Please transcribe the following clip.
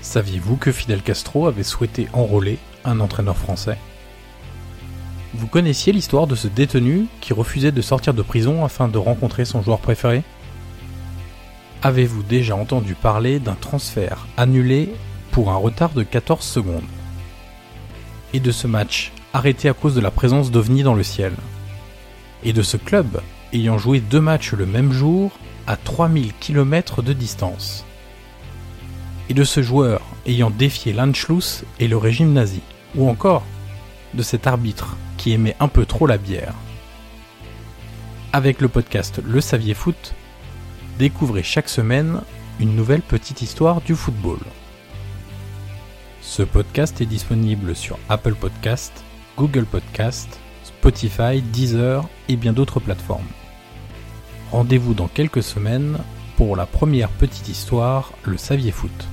Saviez-vous que Fidel Castro avait souhaité enrôler un entraîneur français? Vous connaissiez l'histoire de ce détenu qui refusait de sortir de prison afin de rencontrer son joueur préféré? Avez-vous déjà entendu parler d'un transfert annulé pour un retard de 14 secondes? Et de ce match arrêté à cause de la présence d'OVNI dans le ciel? Et de ce club ayant joué deux matchs le même jour à 3000 km de distance? Et de ce joueur ayant défié l'Anschluss et le régime nazi, ou encore de cet arbitre qui aimait un peu trop la bière. Avec le podcast Le Saviez Foot, découvrez chaque semaine une nouvelle petite histoire du football. Ce podcast est disponible sur Apple Podcast, Google Podcast, Spotify, Deezer et bien d'autres plateformes. Rendez-vous dans quelques semaines pour la première petite histoire, le Saviez Foot.